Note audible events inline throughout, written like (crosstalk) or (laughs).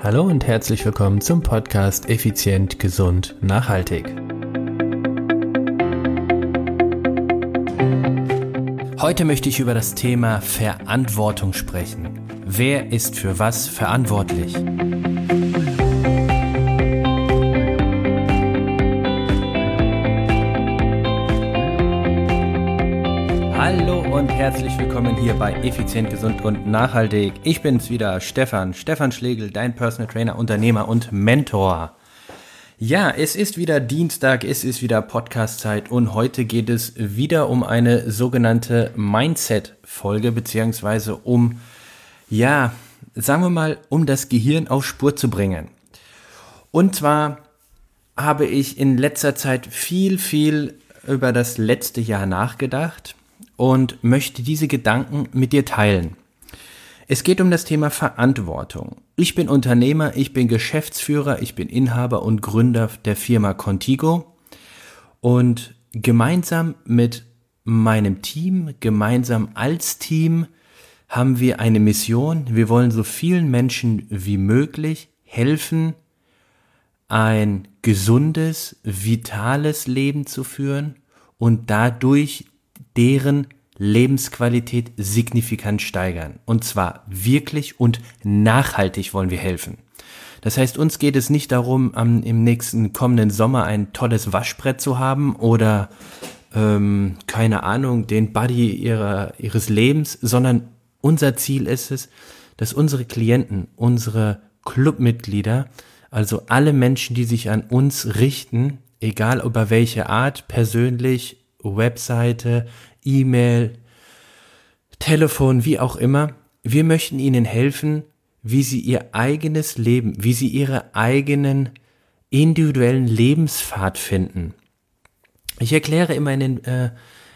Hallo und herzlich willkommen zum Podcast Effizient, Gesund, Nachhaltig. Heute möchte ich über das Thema Verantwortung sprechen. Wer ist für was verantwortlich? Herzlich willkommen hier bei Effizient, Gesund und Nachhaltig. Ich bin's wieder, Stefan, Stefan Schlegel, dein Personal Trainer, Unternehmer und Mentor. Ja, es ist wieder Dienstag, es ist wieder Podcast-Zeit und heute geht es wieder um eine sogenannte Mindset-Folge, beziehungsweise um, ja, sagen wir mal, um das Gehirn auf Spur zu bringen. Und zwar habe ich in letzter Zeit viel, viel über das letzte Jahr nachgedacht und möchte diese Gedanken mit dir teilen. Es geht um das Thema Verantwortung. Ich bin Unternehmer, ich bin Geschäftsführer, ich bin Inhaber und Gründer der Firma Contigo und gemeinsam mit meinem Team, gemeinsam als Team haben wir eine Mission. Wir wollen so vielen Menschen wie möglich helfen, ein gesundes, vitales Leben zu führen und dadurch deren Lebensqualität signifikant steigern. Und zwar wirklich und nachhaltig wollen wir helfen. Das heißt, uns geht es nicht darum, am, im nächsten kommenden Sommer ein tolles Waschbrett zu haben oder ähm, keine Ahnung, den Buddy ihrer, ihres Lebens, sondern unser Ziel ist es, dass unsere Klienten, unsere Clubmitglieder, also alle Menschen, die sich an uns richten, egal über welche Art, persönlich, Webseite, E-Mail, Telefon, wie auch immer. Wir möchten Ihnen helfen, wie Sie Ihr eigenes Leben, wie Sie Ihre eigenen individuellen Lebenspfad finden. Ich erkläre immer in den, äh,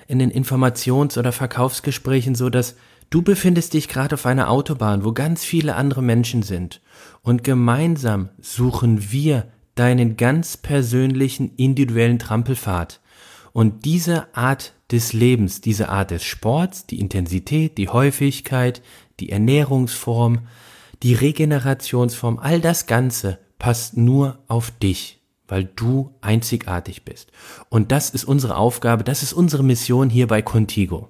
in den Informations- oder Verkaufsgesprächen so, dass du befindest dich gerade auf einer Autobahn, wo ganz viele andere Menschen sind. Und gemeinsam suchen wir deinen ganz persönlichen individuellen Trampelpfad. Und diese Art des Lebens, diese Art des Sports, die Intensität, die Häufigkeit, die Ernährungsform, die Regenerationsform, all das Ganze passt nur auf dich, weil du einzigartig bist. Und das ist unsere Aufgabe, das ist unsere Mission hier bei Contigo.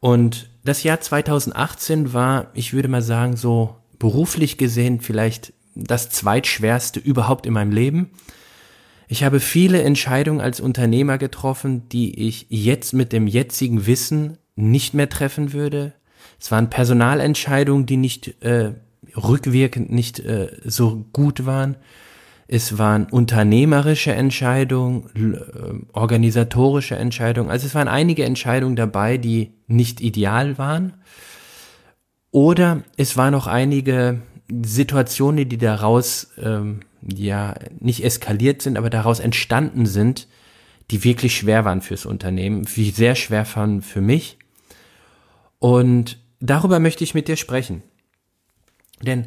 Und das Jahr 2018 war, ich würde mal sagen, so beruflich gesehen vielleicht das zweitschwerste überhaupt in meinem Leben. Ich habe viele Entscheidungen als Unternehmer getroffen, die ich jetzt mit dem jetzigen Wissen nicht mehr treffen würde. Es waren Personalentscheidungen, die nicht äh, rückwirkend nicht äh, so gut waren. Es waren unternehmerische Entscheidungen, äh, organisatorische Entscheidungen. Also es waren einige Entscheidungen dabei, die nicht ideal waren. Oder es waren auch einige Situationen, die daraus ähm, ja nicht eskaliert sind, aber daraus entstanden sind, die wirklich schwer waren fürs Unternehmen, wie sehr schwer waren für mich. Und darüber möchte ich mit dir sprechen. Denn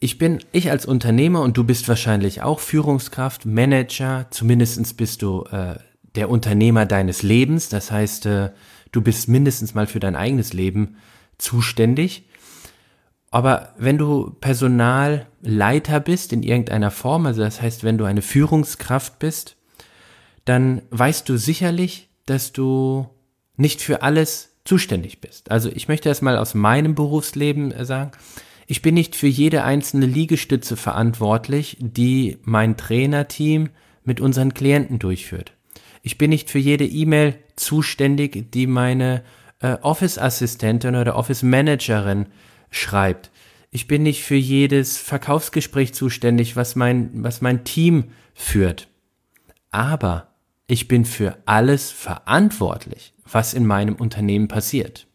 ich bin, ich als Unternehmer und du bist wahrscheinlich auch Führungskraft, Manager, zumindestens bist du äh, der Unternehmer deines Lebens. Das heißt, äh, du bist mindestens mal für dein eigenes Leben zuständig. Aber wenn du Personalleiter bist in irgendeiner Form, also das heißt, wenn du eine Führungskraft bist, dann weißt du sicherlich, dass du nicht für alles zuständig bist. Also ich möchte das mal aus meinem Berufsleben äh, sagen. Ich bin nicht für jede einzelne Liegestütze verantwortlich, die mein Trainerteam mit unseren Klienten durchführt. Ich bin nicht für jede E-Mail zuständig, die meine äh, Office-Assistentin oder Office-Managerin schreibt. Ich bin nicht für jedes Verkaufsgespräch zuständig, was mein, was mein Team führt. Aber ich bin für alles verantwortlich, was in meinem Unternehmen passiert.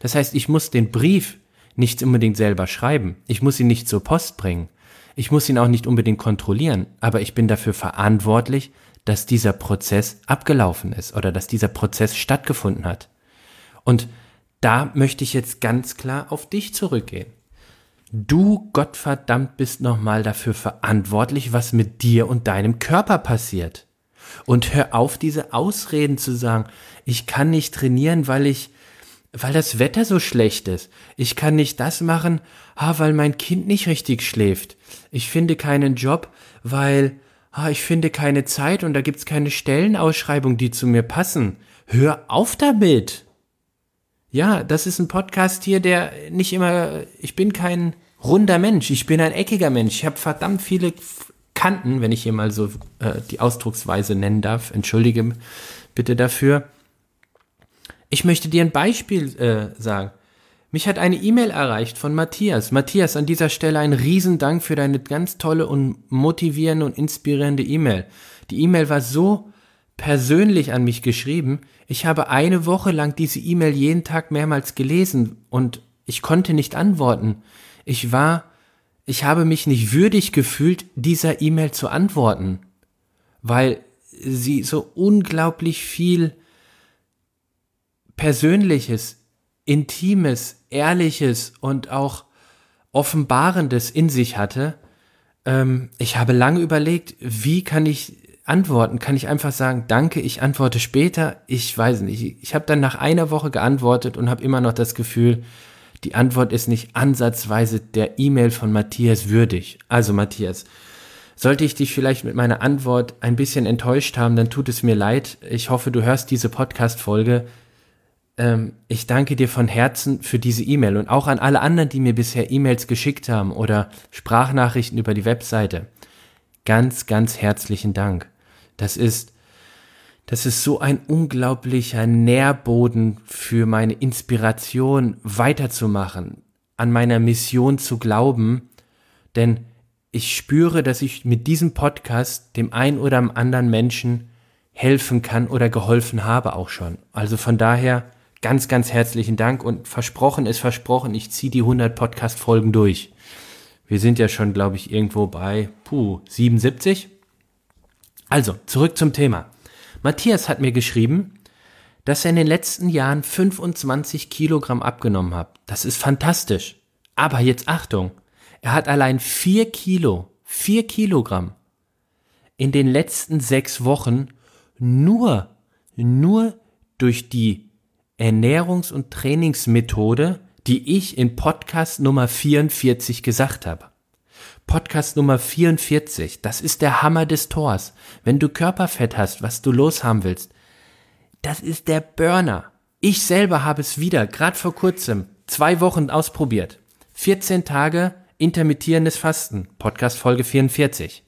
Das heißt, ich muss den Brief nicht unbedingt selber schreiben. Ich muss ihn nicht zur Post bringen. Ich muss ihn auch nicht unbedingt kontrollieren. Aber ich bin dafür verantwortlich, dass dieser Prozess abgelaufen ist oder dass dieser Prozess stattgefunden hat. Und da möchte ich jetzt ganz klar auf dich zurückgehen. Du Gottverdammt bist nochmal dafür verantwortlich, was mit dir und deinem Körper passiert. Und hör auf, diese Ausreden zu sagen, ich kann nicht trainieren, weil ich weil das Wetter so schlecht ist. Ich kann nicht das machen, ah, weil mein Kind nicht richtig schläft. Ich finde keinen Job, weil ah, ich finde keine Zeit und da gibt's keine Stellenausschreibung, die zu mir passen. Hör auf damit. Ja, das ist ein Podcast hier, der nicht immer, ich bin kein runder Mensch, ich bin ein eckiger Mensch. Ich habe verdammt viele Kanten, wenn ich hier mal so äh, die Ausdrucksweise nennen darf. Entschuldige bitte dafür. Ich möchte dir ein Beispiel äh, sagen. Mich hat eine E-Mail erreicht von Matthias. Matthias, an dieser Stelle ein Riesendank für deine ganz tolle und motivierende und inspirierende E-Mail. Die E-Mail war so persönlich an mich geschrieben. Ich habe eine Woche lang diese E-Mail jeden Tag mehrmals gelesen und ich konnte nicht antworten. Ich war, ich habe mich nicht würdig gefühlt, dieser E-Mail zu antworten, weil sie so unglaublich viel Persönliches, Intimes, Ehrliches und auch Offenbarendes in sich hatte. Ähm, ich habe lange überlegt, wie kann ich antworten? Kann ich einfach sagen, danke, ich antworte später? Ich weiß nicht. Ich habe dann nach einer Woche geantwortet und habe immer noch das Gefühl, die Antwort ist nicht ansatzweise der E-Mail von Matthias würdig. Also Matthias, sollte ich dich vielleicht mit meiner Antwort ein bisschen enttäuscht haben, dann tut es mir leid. Ich hoffe, du hörst diese Podcast-Folge ähm, ich danke dir von Herzen für diese E-Mail und auch an alle anderen, die mir bisher E-Mails geschickt haben oder Sprachnachrichten über die Webseite. Ganz, ganz herzlichen Dank. Das ist, das ist so ein unglaublicher Nährboden für meine Inspiration weiterzumachen, an meiner Mission zu glauben, denn ich spüre, dass ich mit diesem Podcast dem ein oder anderen Menschen helfen kann oder geholfen habe auch schon. Also von daher ganz, ganz herzlichen Dank und versprochen ist versprochen, ich ziehe die 100 Podcast-Folgen durch. Wir sind ja schon, glaube ich, irgendwo bei, puh, 77. Also, zurück zum Thema. Matthias hat mir geschrieben, dass er in den letzten Jahren 25 Kilogramm abgenommen hat. Das ist fantastisch. Aber jetzt Achtung, er hat allein 4 Kilo, 4 Kilogramm in den letzten sechs Wochen nur, nur durch die Ernährungs- und Trainingsmethode, die ich in Podcast Nummer 44 gesagt habe. Podcast Nummer 44, das ist der Hammer des Tors. Wenn du Körperfett hast, was du loshaben willst, das ist der Burner. Ich selber habe es wieder, gerade vor kurzem, zwei Wochen ausprobiert. 14 Tage intermittierendes Fasten, Podcast Folge 44.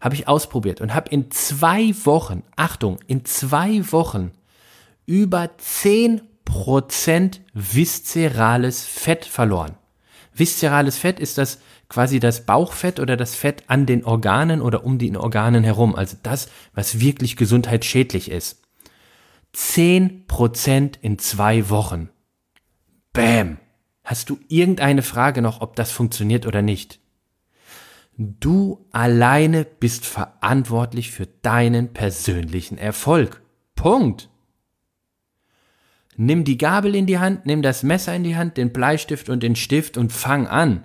Habe ich ausprobiert und habe in zwei Wochen, Achtung, in zwei Wochen über 10% viszerales Fett verloren. Viszerales Fett ist das quasi das Bauchfett oder das Fett an den Organen oder um die Organen herum, also das, was wirklich gesundheitsschädlich ist. 10% in zwei Wochen. Bäm. Hast du irgendeine Frage noch, ob das funktioniert oder nicht? Du alleine bist verantwortlich für deinen persönlichen Erfolg. Punkt. Nimm die Gabel in die Hand, nimm das Messer in die Hand, den Bleistift und den Stift und fang an.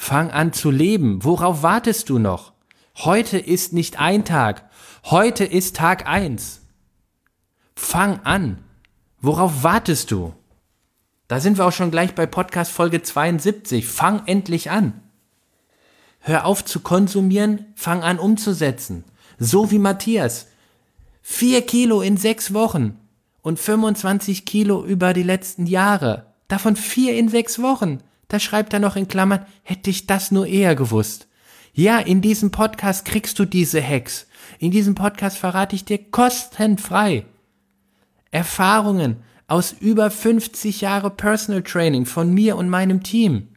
Fang an zu leben. Worauf wartest du noch? Heute ist nicht ein Tag. Heute ist Tag eins. Fang an. Worauf wartest du? Da sind wir auch schon gleich bei Podcast Folge 72. Fang endlich an. Hör auf zu konsumieren, fang an umzusetzen. So wie Matthias. Vier Kilo in sechs Wochen und 25 Kilo über die letzten Jahre. Davon vier in sechs Wochen. Da schreibt er noch in Klammern, hätte ich das nur eher gewusst. Ja, in diesem Podcast kriegst du diese Hacks. In diesem Podcast verrate ich dir kostenfrei Erfahrungen aus über 50 Jahre Personal Training von mir und meinem Team.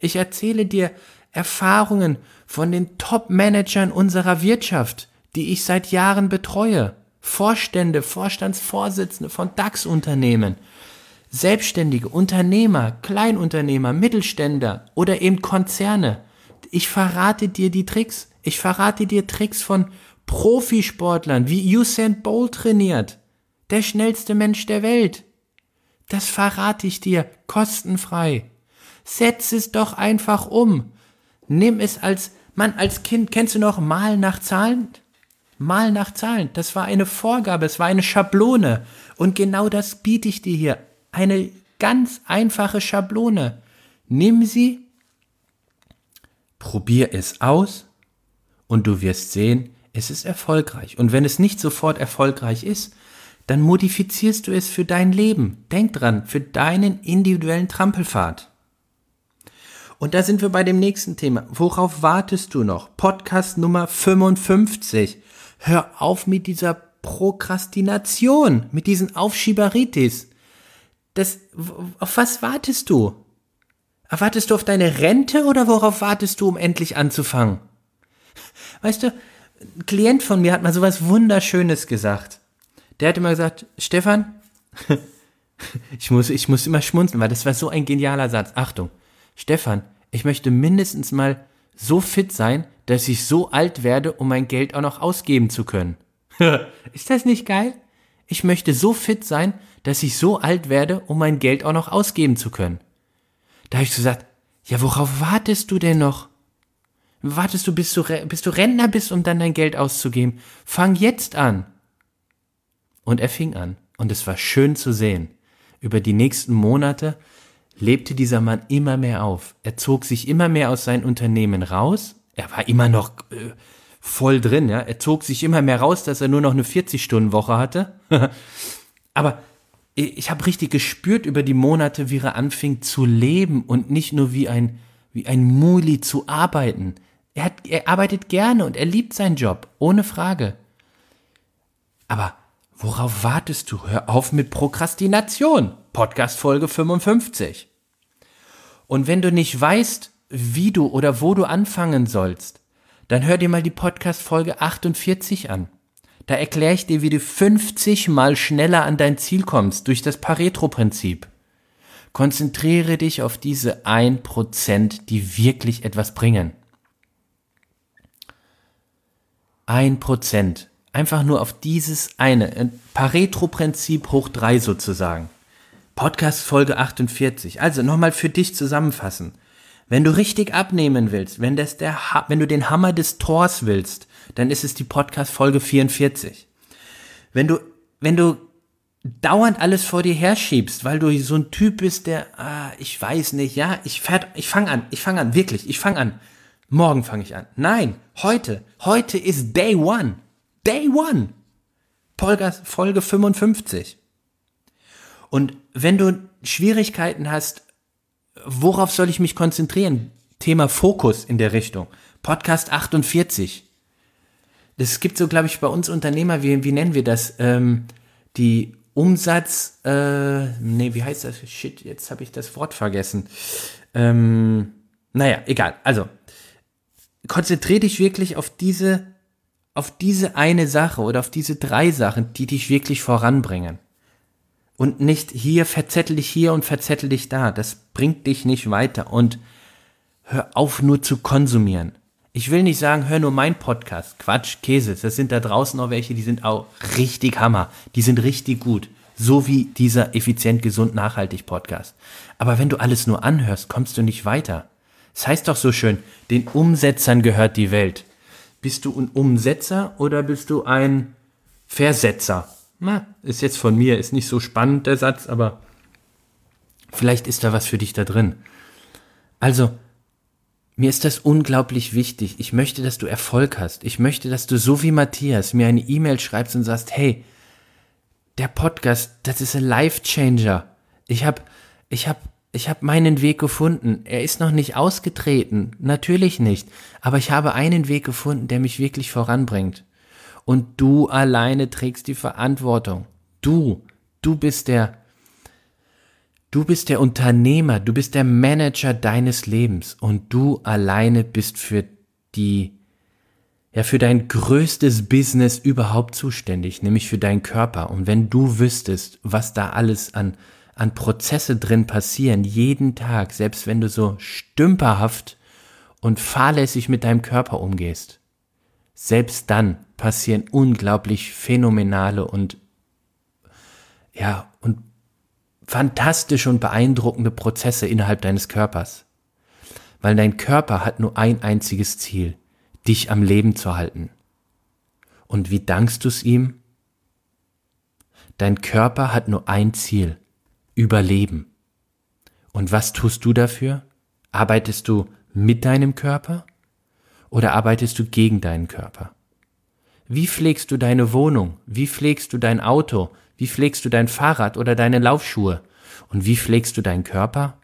Ich erzähle dir Erfahrungen von den Top-Managern unserer Wirtschaft, die ich seit Jahren betreue. Vorstände, Vorstandsvorsitzende von DAX-Unternehmen, Selbstständige, Unternehmer, Kleinunternehmer, Mittelständler oder eben Konzerne. Ich verrate dir die Tricks. Ich verrate dir Tricks von Profisportlern, wie Usain Bolt trainiert. Der schnellste Mensch der Welt. Das verrate ich dir kostenfrei. Setz es doch einfach um. Nimm es als Mann, als Kind. Kennst du noch Mal nach Zahlen? Mal nach Zahlen. Das war eine Vorgabe, es war eine Schablone. Und genau das biete ich dir hier. Eine ganz einfache Schablone. Nimm sie, probier es aus und du wirst sehen, es ist erfolgreich. Und wenn es nicht sofort erfolgreich ist, dann modifizierst du es für dein Leben. Denk dran, für deinen individuellen Trampelpfad. Und da sind wir bei dem nächsten Thema. Worauf wartest du noch? Podcast Nummer 55. Hör auf mit dieser Prokrastination, mit diesen Aufschieberitis. Das, auf was wartest du? Wartest du auf deine Rente oder worauf wartest du, um endlich anzufangen? Weißt du, ein Klient von mir hat mal sowas Wunderschönes gesagt. Der hat immer gesagt, Stefan, (laughs) ich muss, ich muss immer schmunzeln, weil das war so ein genialer Satz. Achtung, Stefan, ich möchte mindestens mal so fit sein, dass ich so alt werde, um mein Geld auch noch ausgeben zu können. (laughs) Ist das nicht geil? Ich möchte so fit sein, dass ich so alt werde, um mein Geld auch noch ausgeben zu können. Da habe ich gesagt, ja, worauf wartest du denn noch? Wartest du bis, du, bis du Rentner bist, um dann dein Geld auszugeben? Fang jetzt an. Und er fing an. Und es war schön zu sehen. Über die nächsten Monate lebte dieser Mann immer mehr auf. Er zog sich immer mehr aus seinem Unternehmen raus. Er war immer noch äh, voll drin, ja. Er zog sich immer mehr raus, dass er nur noch eine 40-Stunden-Woche hatte. (laughs) Aber ich habe richtig gespürt über die Monate, wie er anfing zu leben und nicht nur wie ein, wie ein Muli zu arbeiten. Er, hat, er arbeitet gerne und er liebt seinen Job, ohne Frage. Aber worauf wartest du? Hör auf mit Prokrastination. Podcast Folge 55. Und wenn du nicht weißt, wie du oder wo du anfangen sollst, dann hör dir mal die Podcast Folge 48 an. Da erkläre ich dir, wie du 50 mal schneller an dein Ziel kommst durch das Pareto-Prinzip. Konzentriere dich auf diese 1%, die wirklich etwas bringen. 1%. Einfach nur auf dieses eine. Pareto-Prinzip hoch 3 sozusagen. Podcast Folge 48. Also nochmal für dich zusammenfassen. Wenn du richtig abnehmen willst, wenn, das der, wenn du den Hammer des Tors willst, dann ist es die Podcast Folge 44. Wenn du, wenn du dauernd alles vor dir herschiebst, weil du so ein Typ bist, der, ah, ich weiß nicht, ja, ich fährt, ich fange an, ich fange an, wirklich, ich fange an. Morgen fange ich an. Nein, heute, heute ist Day One. Day One. Podcast Folge 55. Und wenn du Schwierigkeiten hast, worauf soll ich mich konzentrieren? Thema Fokus in der Richtung. Podcast 48. Das gibt so, glaube ich, bei uns Unternehmer, wie, wie nennen wir das? Ähm, die Umsatz, äh, nee, wie heißt das? Shit, jetzt habe ich das Wort vergessen. Ähm, naja, egal. Also, konzentriere dich wirklich auf diese, auf diese eine Sache oder auf diese drei Sachen, die dich wirklich voranbringen und nicht hier verzettel dich hier und verzettel dich da. Das bringt dich nicht weiter und hör auf nur zu konsumieren. Ich will nicht sagen, hör nur mein Podcast. Quatsch, Käse. Das sind da draußen auch welche, die sind auch richtig Hammer. Die sind richtig gut. So wie dieser effizient, gesund, nachhaltig Podcast. Aber wenn du alles nur anhörst, kommst du nicht weiter. Es das heißt doch so schön, den Umsetzern gehört die Welt. Bist du ein Umsetzer oder bist du ein Versetzer? Na, ist jetzt von mir, ist nicht so spannend der Satz, aber vielleicht ist da was für dich da drin. Also, mir ist das unglaublich wichtig. Ich möchte, dass du Erfolg hast. Ich möchte, dass du so wie Matthias mir eine E-Mail schreibst und sagst, hey, der Podcast, das ist ein Life Changer. Ich habe ich hab, ich hab meinen Weg gefunden. Er ist noch nicht ausgetreten, natürlich nicht, aber ich habe einen Weg gefunden, der mich wirklich voranbringt und du alleine trägst die Verantwortung. Du, du bist der, du bist der Unternehmer, du bist der Manager deines Lebens und du alleine bist für die, ja, für dein größtes Business überhaupt zuständig, nämlich für deinen Körper. Und wenn du wüsstest, was da alles an, an Prozesse drin passieren, jeden Tag, selbst wenn du so stümperhaft und fahrlässig mit deinem Körper umgehst, selbst dann passieren unglaublich phänomenale und ja, und fantastische und beeindruckende Prozesse innerhalb deines Körpers. Weil dein Körper hat nur ein einziges Ziel, dich am Leben zu halten. Und wie dankst du es ihm? Dein Körper hat nur ein Ziel, Überleben. Und was tust du dafür? Arbeitest du mit deinem Körper oder arbeitest du gegen deinen Körper? Wie pflegst du deine Wohnung? Wie pflegst du dein Auto? Wie pflegst du dein Fahrrad oder deine Laufschuhe? Und wie pflegst du deinen Körper?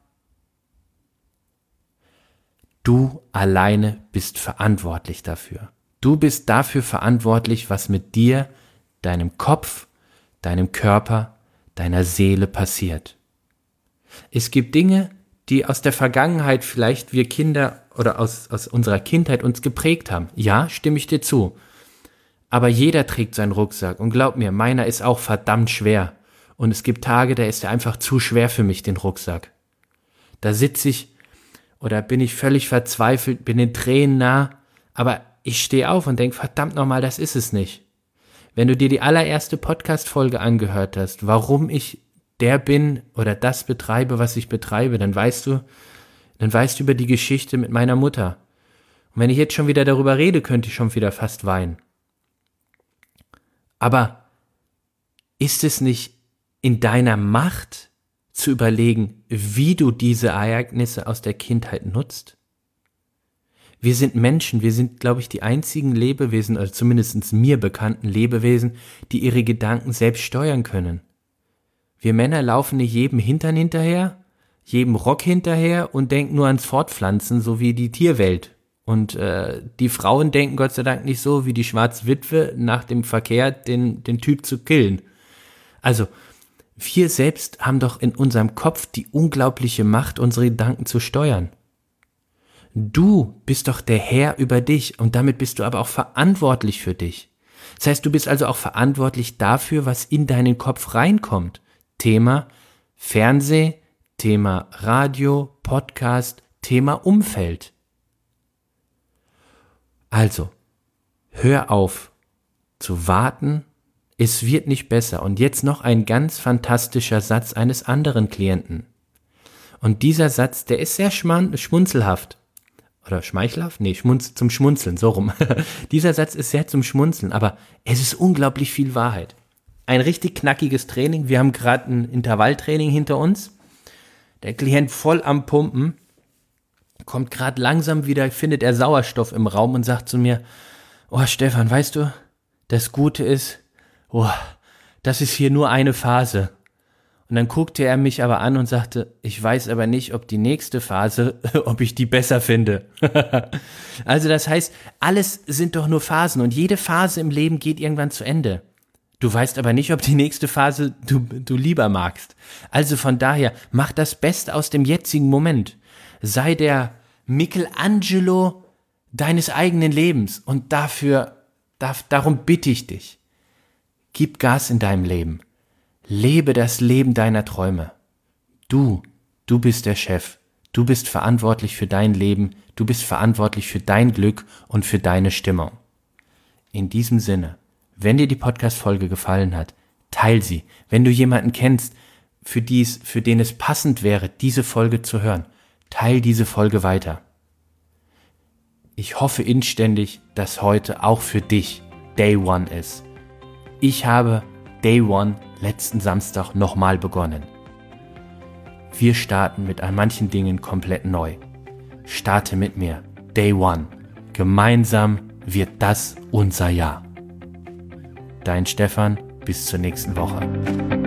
Du alleine bist verantwortlich dafür. Du bist dafür verantwortlich, was mit dir, deinem Kopf, deinem Körper, deiner Seele passiert. Es gibt Dinge, die aus der Vergangenheit vielleicht wir Kinder oder aus, aus unserer Kindheit uns geprägt haben. Ja, stimme ich dir zu. Aber jeder trägt seinen Rucksack und glaub mir, meiner ist auch verdammt schwer. Und es gibt Tage, da ist er einfach zu schwer für mich, den Rucksack. Da sitze ich oder bin ich völlig verzweifelt, bin den Tränen nah, aber ich stehe auf und denke, verdammt nochmal, das ist es nicht. Wenn du dir die allererste Podcast-Folge angehört hast, warum ich der bin oder das betreibe, was ich betreibe, dann weißt du, dann weißt du über die Geschichte mit meiner Mutter. Und wenn ich jetzt schon wieder darüber rede, könnte ich schon wieder fast weinen. Aber ist es nicht in deiner Macht zu überlegen, wie du diese Ereignisse aus der Kindheit nutzt? Wir sind Menschen, wir sind, glaube ich, die einzigen Lebewesen, oder zumindest mir bekannten Lebewesen, die ihre Gedanken selbst steuern können. Wir Männer laufen nicht jedem Hintern hinterher, jedem Rock hinterher und denken nur ans Fortpflanzen, so wie die Tierwelt. Und äh, die Frauen denken Gott sei Dank nicht so wie die Schwarzwitwe nach dem Verkehr den, den Typ zu killen. Also, wir selbst haben doch in unserem Kopf die unglaubliche Macht, unsere Gedanken zu steuern. Du bist doch der Herr über dich und damit bist du aber auch verantwortlich für dich. Das heißt, du bist also auch verantwortlich dafür, was in deinen Kopf reinkommt. Thema Fernseh, Thema Radio, Podcast, Thema Umfeld. Also, hör auf zu warten, es wird nicht besser. Und jetzt noch ein ganz fantastischer Satz eines anderen Klienten. Und dieser Satz, der ist sehr schmunzelhaft. Oder schmeichelhaft? Nee, schmunz zum Schmunzeln, so rum. (laughs) dieser Satz ist sehr zum Schmunzeln, aber es ist unglaublich viel Wahrheit ein richtig knackiges Training. Wir haben gerade ein Intervalltraining hinter uns. Der Klient voll am Pumpen, kommt gerade langsam wieder, findet er Sauerstoff im Raum und sagt zu mir, oh Stefan, weißt du, das Gute ist, oh, das ist hier nur eine Phase. Und dann guckte er mich aber an und sagte, ich weiß aber nicht, ob die nächste Phase, (laughs) ob ich die besser finde. (laughs) also das heißt, alles sind doch nur Phasen und jede Phase im Leben geht irgendwann zu Ende. Du weißt aber nicht, ob die nächste Phase du, du lieber magst. Also von daher, mach das Beste aus dem jetzigen Moment. Sei der Michelangelo deines eigenen Lebens und dafür, darf, darum bitte ich dich. Gib Gas in deinem Leben. Lebe das Leben deiner Träume. Du, du bist der Chef. Du bist verantwortlich für dein Leben. Du bist verantwortlich für dein Glück und für deine Stimmung. In diesem Sinne. Wenn dir die Podcast-Folge gefallen hat, teil sie. Wenn du jemanden kennst, für, dies, für den es passend wäre, diese Folge zu hören, teil diese Folge weiter. Ich hoffe inständig, dass heute auch für dich Day One ist. Ich habe Day One letzten Samstag nochmal begonnen. Wir starten mit an manchen Dingen komplett neu. Starte mit mir. Day One. Gemeinsam wird das unser Jahr. Dein Stefan, bis zur nächsten Woche.